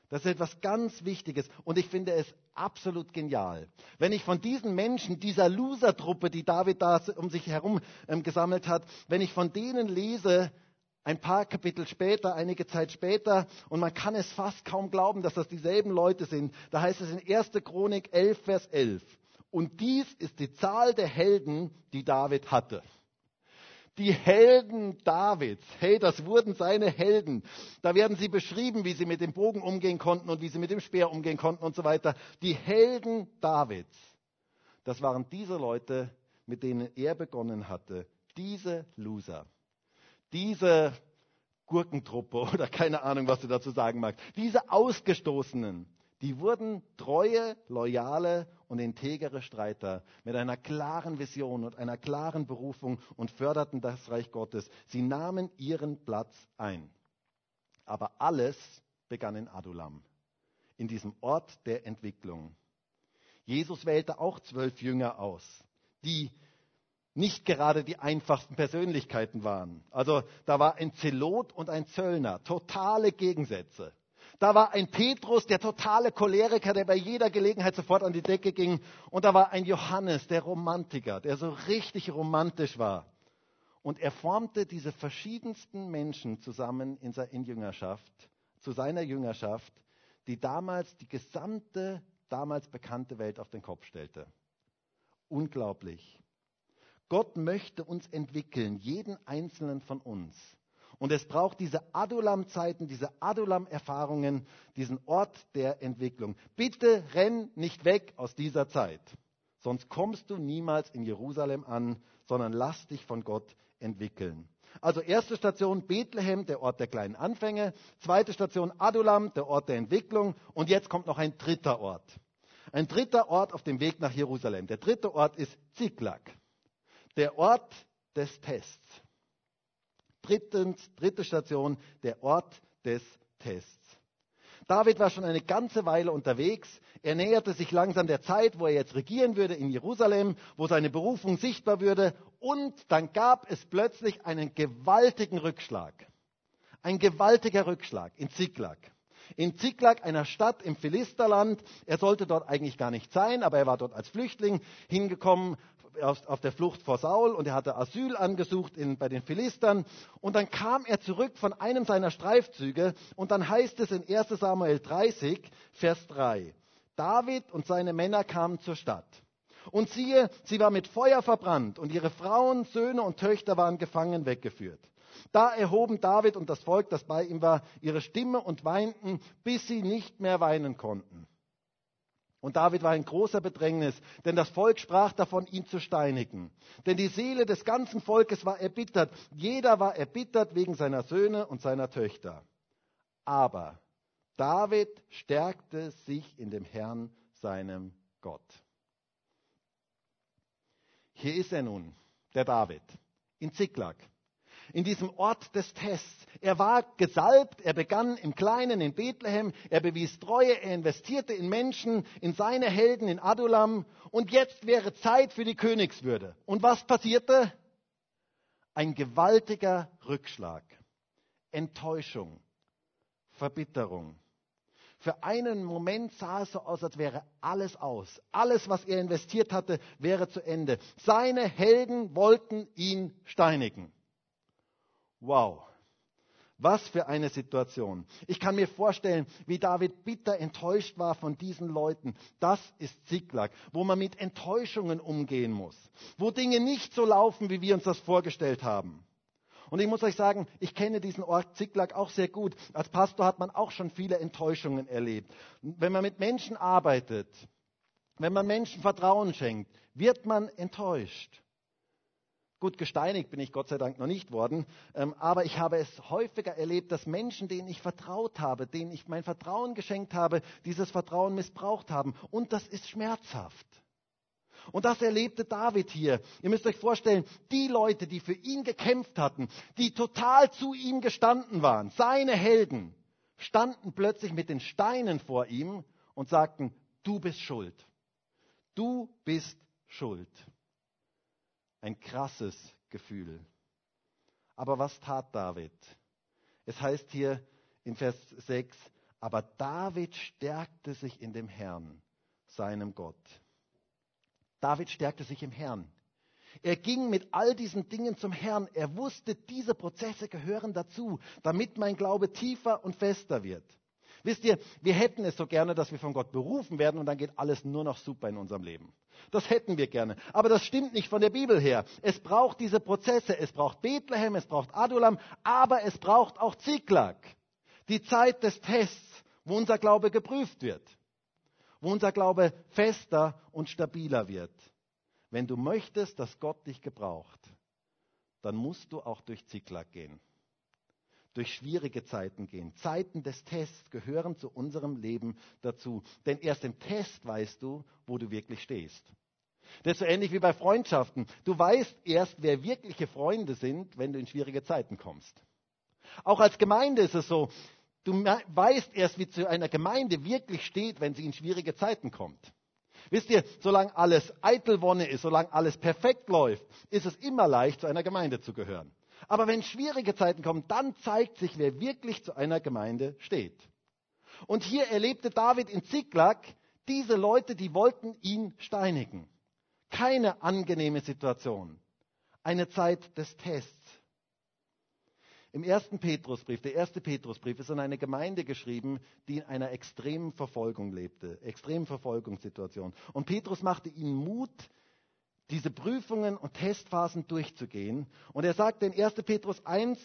Das ist etwas ganz Wichtiges und ich finde es absolut genial. Wenn ich von diesen Menschen, dieser Loser-Truppe, die David da um sich herum ähm, gesammelt hat, wenn ich von denen lese, ein paar Kapitel später, einige Zeit später, und man kann es fast kaum glauben, dass das dieselben Leute sind, da heißt es in 1. Chronik 11, Vers 11, und dies ist die Zahl der Helden, die David hatte die Helden Davids. Hey, das wurden seine Helden. Da werden sie beschrieben, wie sie mit dem Bogen umgehen konnten und wie sie mit dem Speer umgehen konnten und so weiter. Die Helden Davids. Das waren diese Leute, mit denen er begonnen hatte. Diese Loser. Diese Gurkentruppe oder keine Ahnung, was du dazu sagen magst. Diese Ausgestoßenen die wurden treue, loyale und integere Streiter mit einer klaren Vision und einer klaren Berufung und förderten das Reich Gottes. Sie nahmen ihren Platz ein. Aber alles begann in Adulam, in diesem Ort der Entwicklung. Jesus wählte auch zwölf Jünger aus, die nicht gerade die einfachsten Persönlichkeiten waren. Also da war ein Zelot und ein Zöllner, totale Gegensätze. Da war ein Petrus, der totale Choleriker, der bei jeder Gelegenheit sofort an die Decke ging. Und da war ein Johannes, der Romantiker, der so richtig romantisch war. Und er formte diese verschiedensten Menschen zusammen in, in Jüngerschaft, zu seiner Jüngerschaft, die damals die gesamte, damals bekannte Welt auf den Kopf stellte. Unglaublich. Gott möchte uns entwickeln, jeden einzelnen von uns. Und es braucht diese Adulam-Zeiten, diese Adulam-Erfahrungen, diesen Ort der Entwicklung. Bitte renn nicht weg aus dieser Zeit. Sonst kommst du niemals in Jerusalem an, sondern lass dich von Gott entwickeln. Also erste Station Bethlehem, der Ort der kleinen Anfänge. Zweite Station Adulam, der Ort der Entwicklung. Und jetzt kommt noch ein dritter Ort. Ein dritter Ort auf dem Weg nach Jerusalem. Der dritte Ort ist Ziklag, der Ort des Tests. Drittens, dritte Station, der Ort des Tests. David war schon eine ganze Weile unterwegs. Er näherte sich langsam der Zeit, wo er jetzt regieren würde in Jerusalem, wo seine Berufung sichtbar würde. Und dann gab es plötzlich einen gewaltigen Rückschlag. Ein gewaltiger Rückschlag in Ziklag. In Ziklag, einer Stadt im Philisterland. Er sollte dort eigentlich gar nicht sein, aber er war dort als Flüchtling hingekommen, auf, der Flucht vor Saul und er hatte Asyl angesucht in, bei den Philistern. Und dann kam er zurück von einem seiner Streifzüge und dann heißt es in 1 Samuel 30, Vers 3, David und seine Männer kamen zur Stadt. Und siehe, sie war mit Feuer verbrannt und ihre Frauen, Söhne und Töchter waren gefangen weggeführt. Da erhoben David und das Volk, das bei ihm war, ihre Stimme und weinten, bis sie nicht mehr weinen konnten. Und David war in großer Bedrängnis, denn das Volk sprach davon, ihn zu steinigen. Denn die Seele des ganzen Volkes war erbittert. Jeder war erbittert wegen seiner Söhne und seiner Töchter. Aber David stärkte sich in dem Herrn, seinem Gott. Hier ist er nun, der David, in Ziklag in diesem Ort des Tests. Er war gesalbt, er begann im Kleinen in Bethlehem, er bewies Treue, er investierte in Menschen, in seine Helden in Adulam und jetzt wäre Zeit für die Königswürde. Und was passierte? ein gewaltiger Rückschlag, Enttäuschung, Verbitterung. Für einen Moment sah es so aus, als wäre alles aus. Alles, was er investiert hatte, wäre zu Ende. Seine Helden wollten ihn steinigen. Wow. Was für eine Situation. Ich kann mir vorstellen, wie David bitter enttäuscht war von diesen Leuten. Das ist Ziklag, wo man mit Enttäuschungen umgehen muss, wo Dinge nicht so laufen, wie wir uns das vorgestellt haben. Und ich muss euch sagen, ich kenne diesen Ort Ziklag auch sehr gut. Als Pastor hat man auch schon viele Enttäuschungen erlebt. Wenn man mit Menschen arbeitet, wenn man Menschen Vertrauen schenkt, wird man enttäuscht. Gut, gesteinigt bin ich Gott sei Dank noch nicht worden, ähm, aber ich habe es häufiger erlebt, dass Menschen, denen ich vertraut habe, denen ich mein Vertrauen geschenkt habe, dieses Vertrauen missbraucht haben. Und das ist schmerzhaft. Und das erlebte David hier. Ihr müsst euch vorstellen, die Leute, die für ihn gekämpft hatten, die total zu ihm gestanden waren, seine Helden, standen plötzlich mit den Steinen vor ihm und sagten, du bist schuld. Du bist schuld. Ein krasses Gefühl. Aber was tat David? Es heißt hier in Vers 6, aber David stärkte sich in dem Herrn, seinem Gott. David stärkte sich im Herrn. Er ging mit all diesen Dingen zum Herrn. Er wusste, diese Prozesse gehören dazu, damit mein Glaube tiefer und fester wird. Wisst ihr, wir hätten es so gerne, dass wir von Gott berufen werden und dann geht alles nur noch super in unserem Leben. Das hätten wir gerne. Aber das stimmt nicht von der Bibel her. Es braucht diese Prozesse. Es braucht Bethlehem, es braucht Adulam, aber es braucht auch Ziklag. Die Zeit des Tests, wo unser Glaube geprüft wird wo unser Glaube fester und stabiler wird. Wenn du möchtest, dass Gott dich gebraucht, dann musst du auch durch Ziklag gehen, durch schwierige Zeiten gehen. Zeiten des Tests gehören zu unserem Leben dazu. Denn erst im Test weißt du, wo du wirklich stehst. Das ist so ähnlich wie bei Freundschaften. Du weißt erst, wer wirkliche Freunde sind, wenn du in schwierige Zeiten kommst. Auch als Gemeinde ist es so, Du weißt erst, wie zu einer Gemeinde wirklich steht, wenn sie in schwierige Zeiten kommt. Wisst ihr, solange alles Eitelwonne ist, solange alles perfekt läuft, ist es immer leicht, zu einer Gemeinde zu gehören. Aber wenn schwierige Zeiten kommen, dann zeigt sich, wer wirklich zu einer Gemeinde steht. Und hier erlebte David in Ziklag diese Leute, die wollten ihn steinigen. Keine angenehme Situation. Eine Zeit des Tests. Im ersten Petrusbrief, der erste Petrusbrief ist an eine Gemeinde geschrieben, die in einer extremen Verfolgung lebte, extremen Verfolgungssituation. Und Petrus machte ihnen Mut, diese Prüfungen und Testphasen durchzugehen. Und er sagt in 1. Petrus 1,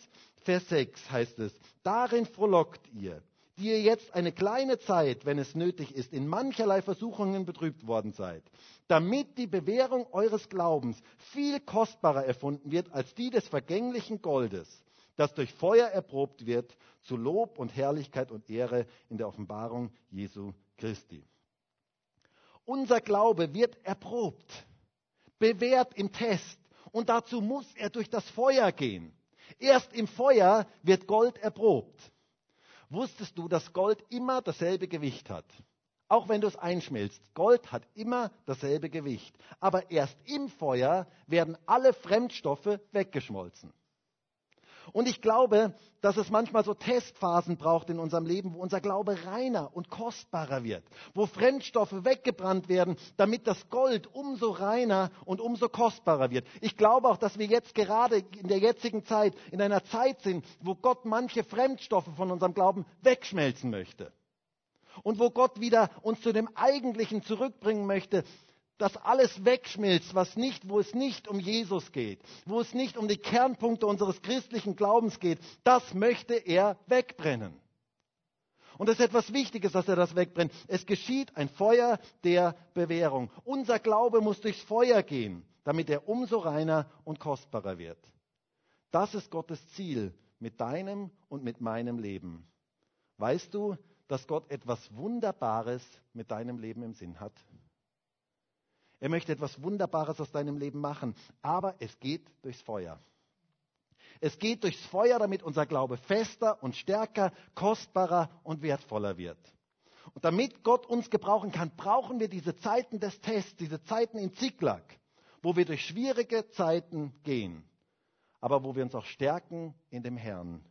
Vers 6 heißt es, darin frohlockt ihr, die ihr jetzt eine kleine Zeit, wenn es nötig ist, in mancherlei Versuchungen betrübt worden seid, damit die Bewährung eures Glaubens viel kostbarer erfunden wird als die des vergänglichen Goldes, das durch Feuer erprobt wird, zu Lob und Herrlichkeit und Ehre in der Offenbarung Jesu Christi. Unser Glaube wird erprobt, bewährt im Test und dazu muss er durch das Feuer gehen. Erst im Feuer wird Gold erprobt. Wusstest du, dass Gold immer dasselbe Gewicht hat? Auch wenn du es einschmilzt. Gold hat immer dasselbe Gewicht. Aber erst im Feuer werden alle Fremdstoffe weggeschmolzen. Und ich glaube, dass es manchmal so Testphasen braucht in unserem Leben, wo unser Glaube reiner und kostbarer wird, wo Fremdstoffe weggebrannt werden, damit das Gold umso reiner und umso kostbarer wird. Ich glaube auch, dass wir jetzt gerade in der jetzigen Zeit in einer Zeit sind, wo Gott manche Fremdstoffe von unserem Glauben wegschmelzen möchte. Und wo Gott wieder uns zu dem Eigentlichen zurückbringen möchte, dass alles wegschmilzt, was nicht, wo es nicht um Jesus geht, wo es nicht um die Kernpunkte unseres christlichen Glaubens geht, das möchte er wegbrennen. Und es ist etwas Wichtiges, dass er das wegbrennt. Es geschieht ein Feuer der Bewährung. Unser Glaube muss durchs Feuer gehen, damit er umso reiner und kostbarer wird. Das ist Gottes Ziel mit deinem und mit meinem Leben. Weißt du, dass Gott etwas Wunderbares mit deinem Leben im Sinn hat? Er möchte etwas Wunderbares aus deinem Leben machen, aber es geht durchs Feuer. Es geht durchs Feuer, damit unser Glaube fester und stärker, kostbarer und wertvoller wird. Und damit Gott uns gebrauchen kann, brauchen wir diese Zeiten des Tests, diese Zeiten in Ziklag, wo wir durch schwierige Zeiten gehen. aber wo wir uns auch stärken in dem Herrn.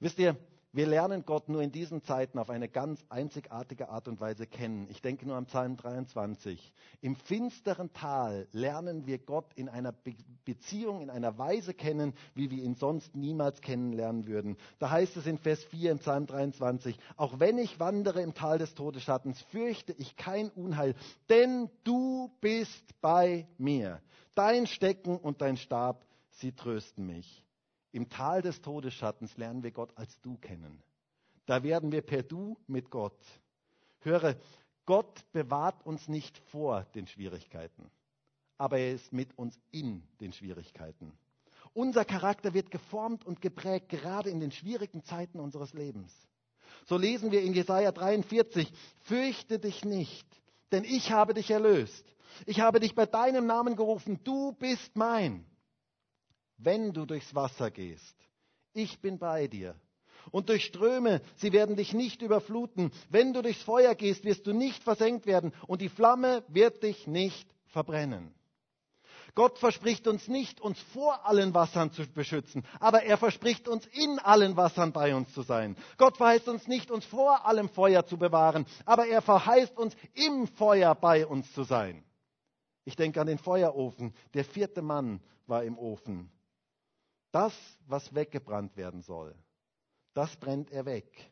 Wisst ihr, wir lernen Gott nur in diesen Zeiten auf eine ganz einzigartige Art und Weise kennen. Ich denke nur am Psalm 23. Im finsteren Tal lernen wir Gott in einer Be Beziehung, in einer Weise kennen, wie wir ihn sonst niemals kennenlernen würden. Da heißt es in Vers 4 im Psalm 23, auch wenn ich wandere im Tal des Todesschattens, fürchte ich kein Unheil, denn du bist bei mir. Dein Stecken und dein Stab, sie trösten mich. Im Tal des Todesschattens lernen wir Gott als Du kennen. Da werden wir per Du mit Gott. Höre, Gott bewahrt uns nicht vor den Schwierigkeiten, aber er ist mit uns in den Schwierigkeiten. Unser Charakter wird geformt und geprägt, gerade in den schwierigen Zeiten unseres Lebens. So lesen wir in Jesaja 43, fürchte dich nicht, denn ich habe dich erlöst. Ich habe dich bei deinem Namen gerufen, du bist mein wenn du durchs Wasser gehst. Ich bin bei dir. Und durch Ströme, sie werden dich nicht überfluten. Wenn du durchs Feuer gehst, wirst du nicht versenkt werden und die Flamme wird dich nicht verbrennen. Gott verspricht uns nicht, uns vor allen Wassern zu beschützen, aber er verspricht uns, in allen Wassern bei uns zu sein. Gott verheißt uns nicht, uns vor allem Feuer zu bewahren, aber er verheißt uns, im Feuer bei uns zu sein. Ich denke an den Feuerofen. Der vierte Mann war im Ofen. Das, was weggebrannt werden soll, das brennt er weg.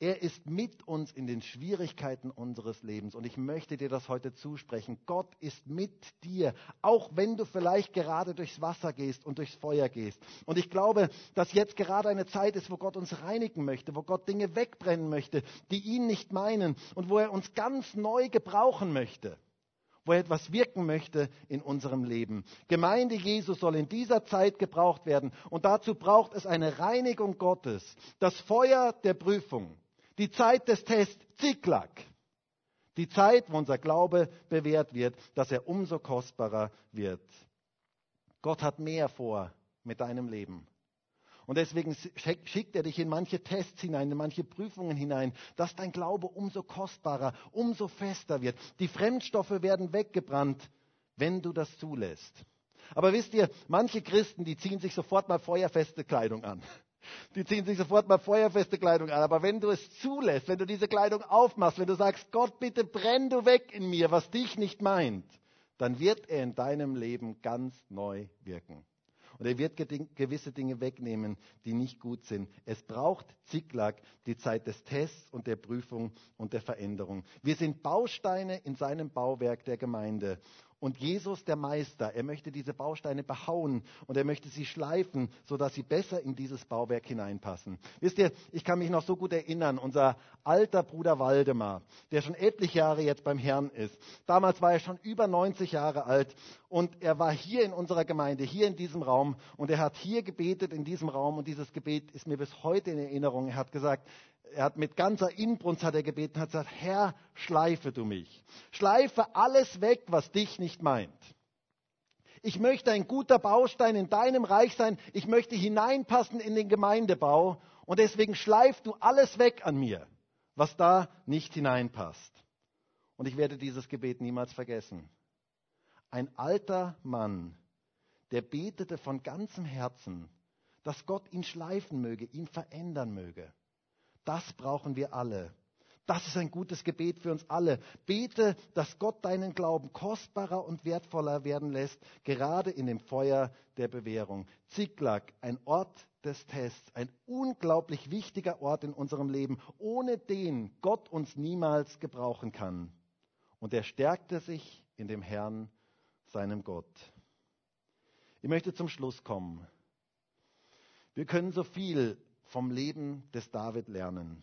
Er ist mit uns in den Schwierigkeiten unseres Lebens. Und ich möchte dir das heute zusprechen. Gott ist mit dir, auch wenn du vielleicht gerade durchs Wasser gehst und durchs Feuer gehst. Und ich glaube, dass jetzt gerade eine Zeit ist, wo Gott uns reinigen möchte, wo Gott Dinge wegbrennen möchte, die ihn nicht meinen und wo er uns ganz neu gebrauchen möchte wo er etwas wirken möchte in unserem Leben. Gemeinde Jesu soll in dieser Zeit gebraucht werden und dazu braucht es eine Reinigung Gottes, das Feuer der Prüfung, die Zeit des Tests, Ziklag, die Zeit, wo unser Glaube bewährt wird, dass er umso kostbarer wird. Gott hat mehr vor mit deinem Leben. Und deswegen schickt er dich in manche Tests hinein, in manche Prüfungen hinein, dass dein Glaube umso kostbarer, umso fester wird. Die Fremdstoffe werden weggebrannt, wenn du das zulässt. Aber wisst ihr, manche Christen, die ziehen sich sofort mal feuerfeste Kleidung an. Die ziehen sich sofort mal feuerfeste Kleidung an. Aber wenn du es zulässt, wenn du diese Kleidung aufmachst, wenn du sagst, Gott, bitte brenn du weg in mir, was dich nicht meint, dann wird er in deinem Leben ganz neu wirken. Und er wird gewisse Dinge wegnehmen, die nicht gut sind. Es braucht Ziklag, die Zeit des Tests und der Prüfung und der Veränderung. Wir sind Bausteine in seinem Bauwerk der Gemeinde. Und Jesus, der Meister, er möchte diese Bausteine behauen und er möchte sie schleifen, sodass sie besser in dieses Bauwerk hineinpassen. Wisst ihr, ich kann mich noch so gut erinnern, unser alter Bruder Waldemar, der schon etliche Jahre jetzt beim Herrn ist. Damals war er schon über 90 Jahre alt und er war hier in unserer Gemeinde, hier in diesem Raum und er hat hier gebetet in diesem Raum und dieses Gebet ist mir bis heute in Erinnerung. Er hat gesagt, er hat mit ganzer Inbrunst hat er gebeten, hat gesagt, Herr, schleife du mich. Schleife alles weg, was dich nicht meint. Ich möchte ein guter Baustein in deinem Reich sein. Ich möchte hineinpassen in den Gemeindebau. Und deswegen schleif du alles weg an mir, was da nicht hineinpasst. Und ich werde dieses Gebet niemals vergessen. Ein alter Mann, der betete von ganzem Herzen, dass Gott ihn schleifen möge, ihn verändern möge. Das brauchen wir alle. Das ist ein gutes Gebet für uns alle. Bete, dass Gott deinen Glauben kostbarer und wertvoller werden lässt, gerade in dem Feuer der Bewährung. Ziklag, ein Ort des Tests, ein unglaublich wichtiger Ort in unserem Leben, ohne den Gott uns niemals gebrauchen kann. Und er stärkte sich in dem Herrn, seinem Gott. Ich möchte zum Schluss kommen. Wir können so viel vom Leben des David lernen.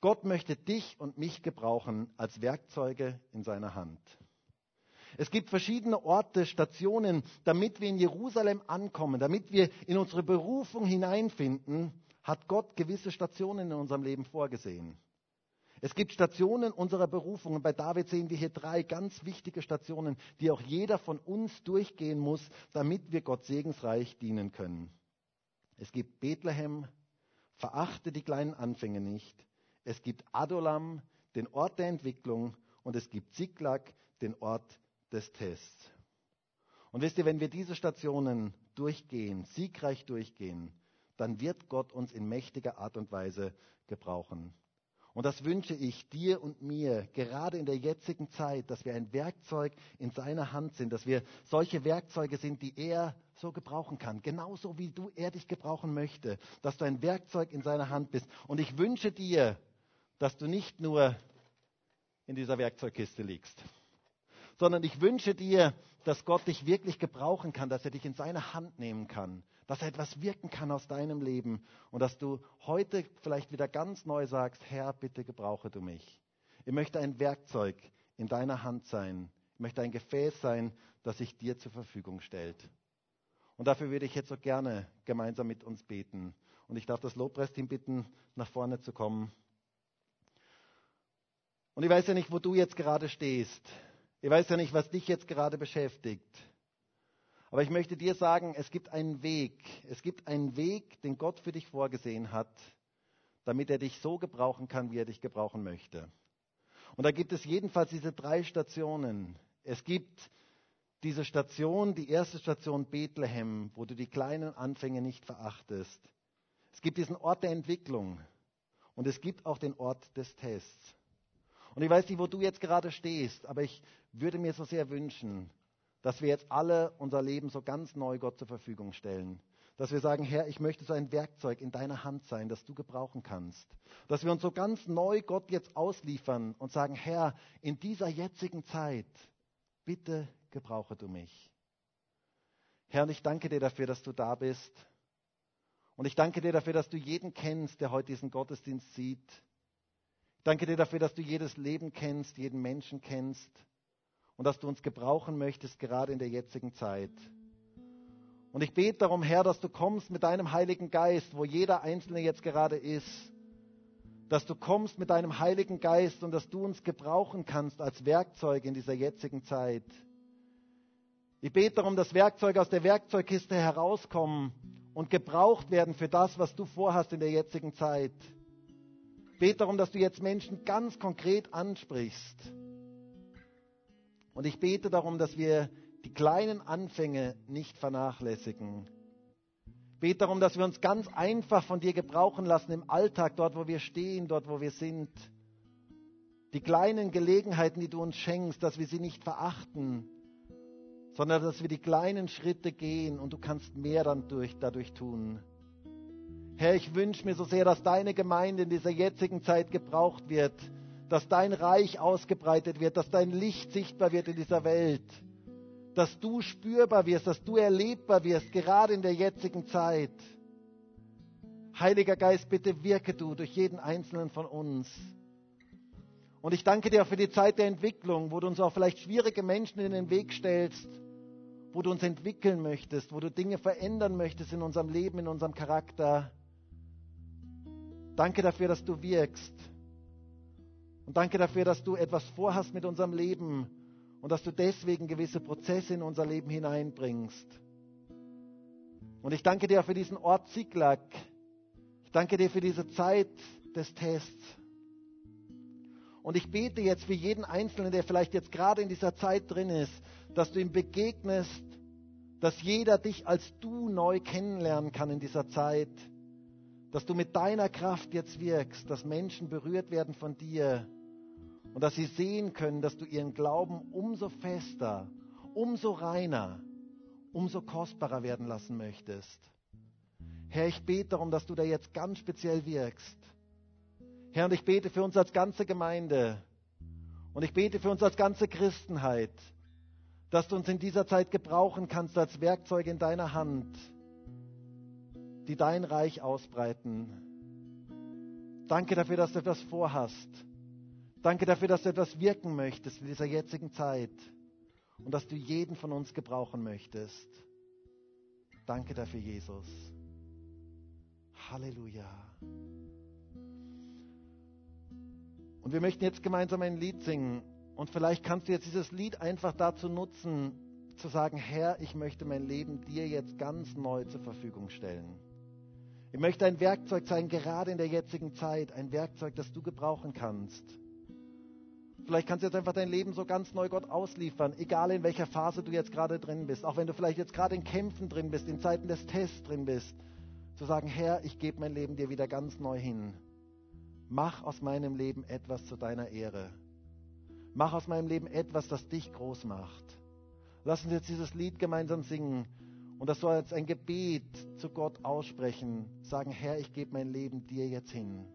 Gott möchte dich und mich gebrauchen als Werkzeuge in seiner Hand. Es gibt verschiedene Orte, Stationen, damit wir in Jerusalem ankommen, damit wir in unsere Berufung hineinfinden, hat Gott gewisse Stationen in unserem Leben vorgesehen. Es gibt Stationen unserer Berufung und bei David sehen wir hier drei ganz wichtige Stationen, die auch jeder von uns durchgehen muss, damit wir Gott segensreich dienen können. Es gibt Bethlehem, Verachte die kleinen Anfänge nicht. Es gibt Adolam, den Ort der Entwicklung, und es gibt Ziklag, den Ort des Tests. Und wisst ihr, wenn wir diese Stationen durchgehen, siegreich durchgehen, dann wird Gott uns in mächtiger Art und Weise gebrauchen. Und das wünsche ich dir und mir, gerade in der jetzigen Zeit, dass wir ein Werkzeug in seiner Hand sind, dass wir solche Werkzeuge sind, die er so gebrauchen kann, genauso wie du er dich gebrauchen möchte, dass du ein Werkzeug in seiner Hand bist. Und ich wünsche dir, dass du nicht nur in dieser Werkzeugkiste liegst, sondern ich wünsche dir, dass Gott dich wirklich gebrauchen kann, dass er dich in seine Hand nehmen kann, dass er etwas wirken kann aus deinem Leben und dass du heute vielleicht wieder ganz neu sagst, Herr, bitte gebrauche du mich. Ich möchte ein Werkzeug in deiner Hand sein. Ich möchte ein Gefäß sein, das sich dir zur Verfügung stellt. Und dafür würde ich jetzt so gerne gemeinsam mit uns beten. Und ich darf das Lobpreisteam bitten, nach vorne zu kommen. Und ich weiß ja nicht, wo du jetzt gerade stehst. Ich weiß ja nicht, was dich jetzt gerade beschäftigt. Aber ich möchte dir sagen, es gibt einen Weg. Es gibt einen Weg, den Gott für dich vorgesehen hat, damit er dich so gebrauchen kann, wie er dich gebrauchen möchte. Und da gibt es jedenfalls diese drei Stationen. Es gibt diese Station, die erste Station Bethlehem, wo du die kleinen Anfänge nicht verachtest. Es gibt diesen Ort der Entwicklung und es gibt auch den Ort des Tests. Und ich weiß nicht, wo du jetzt gerade stehst, aber ich würde mir so sehr wünschen, dass wir jetzt alle unser Leben so ganz neu Gott zur Verfügung stellen. Dass wir sagen, Herr, ich möchte so ein Werkzeug in deiner Hand sein, das du gebrauchen kannst. Dass wir uns so ganz neu Gott jetzt ausliefern und sagen, Herr, in dieser jetzigen Zeit, bitte gebrauche du mich. Herr, und ich danke dir dafür, dass du da bist. Und ich danke dir dafür, dass du jeden kennst, der heute diesen Gottesdienst sieht Danke dir dafür, dass du jedes Leben kennst, jeden Menschen kennst und dass du uns gebrauchen möchtest, gerade in der jetzigen Zeit. Und ich bete darum, Herr, dass du kommst mit deinem Heiligen Geist, wo jeder Einzelne jetzt gerade ist, dass du kommst mit deinem Heiligen Geist und dass du uns gebrauchen kannst als Werkzeug in dieser jetzigen Zeit. Ich bete darum, dass Werkzeuge aus der Werkzeugkiste herauskommen und gebraucht werden für das, was du vorhast in der jetzigen Zeit bete darum, dass du jetzt Menschen ganz konkret ansprichst. Und ich bete darum, dass wir die kleinen Anfänge nicht vernachlässigen. Ich bete darum, dass wir uns ganz einfach von dir gebrauchen lassen im Alltag, dort wo wir stehen, dort wo wir sind. Die kleinen Gelegenheiten, die du uns schenkst, dass wir sie nicht verachten, sondern dass wir die kleinen Schritte gehen und du kannst mehr dann durch, dadurch tun. Herr, ich wünsche mir so sehr, dass deine Gemeinde in dieser jetzigen Zeit gebraucht wird, dass dein Reich ausgebreitet wird, dass dein Licht sichtbar wird in dieser Welt, dass du spürbar wirst, dass du erlebbar wirst, gerade in der jetzigen Zeit. Heiliger Geist, bitte wirke du durch jeden einzelnen von uns. Und ich danke dir auch für die Zeit der Entwicklung, wo du uns auch vielleicht schwierige Menschen in den Weg stellst, wo du uns entwickeln möchtest, wo du Dinge verändern möchtest in unserem Leben, in unserem Charakter. Danke dafür, dass du wirkst. Und danke dafür, dass du etwas vorhast mit unserem Leben und dass du deswegen gewisse Prozesse in unser Leben hineinbringst. Und ich danke dir für diesen Ort Ziklag. Ich danke dir für diese Zeit des Tests. Und ich bete jetzt für jeden Einzelnen, der vielleicht jetzt gerade in dieser Zeit drin ist, dass du ihm begegnest, dass jeder dich als du neu kennenlernen kann in dieser Zeit dass du mit deiner Kraft jetzt wirkst, dass Menschen berührt werden von dir und dass sie sehen können, dass du ihren Glauben umso fester, umso reiner, umso kostbarer werden lassen möchtest. Herr, ich bete darum, dass du da jetzt ganz speziell wirkst. Herr, und ich bete für uns als ganze Gemeinde und ich bete für uns als ganze Christenheit, dass du uns in dieser Zeit gebrauchen kannst als Werkzeug in deiner Hand die dein Reich ausbreiten. Danke dafür, dass du etwas vorhast. Danke dafür, dass du etwas wirken möchtest in dieser jetzigen Zeit und dass du jeden von uns gebrauchen möchtest. Danke dafür, Jesus. Halleluja. Und wir möchten jetzt gemeinsam ein Lied singen. Und vielleicht kannst du jetzt dieses Lied einfach dazu nutzen, zu sagen, Herr, ich möchte mein Leben dir jetzt ganz neu zur Verfügung stellen. Ich möchte ein Werkzeug sein, gerade in der jetzigen Zeit, ein Werkzeug, das du gebrauchen kannst. Vielleicht kannst du jetzt einfach dein Leben so ganz neu Gott ausliefern, egal in welcher Phase du jetzt gerade drin bist. Auch wenn du vielleicht jetzt gerade in Kämpfen drin bist, in Zeiten des Tests drin bist. Zu sagen, Herr, ich gebe mein Leben dir wieder ganz neu hin. Mach aus meinem Leben etwas zu deiner Ehre. Mach aus meinem Leben etwas, das dich groß macht. Lass uns jetzt dieses Lied gemeinsam singen und das soll als ein Gebet zu Gott aussprechen. Sagen, Herr, ich gebe mein Leben dir jetzt hin.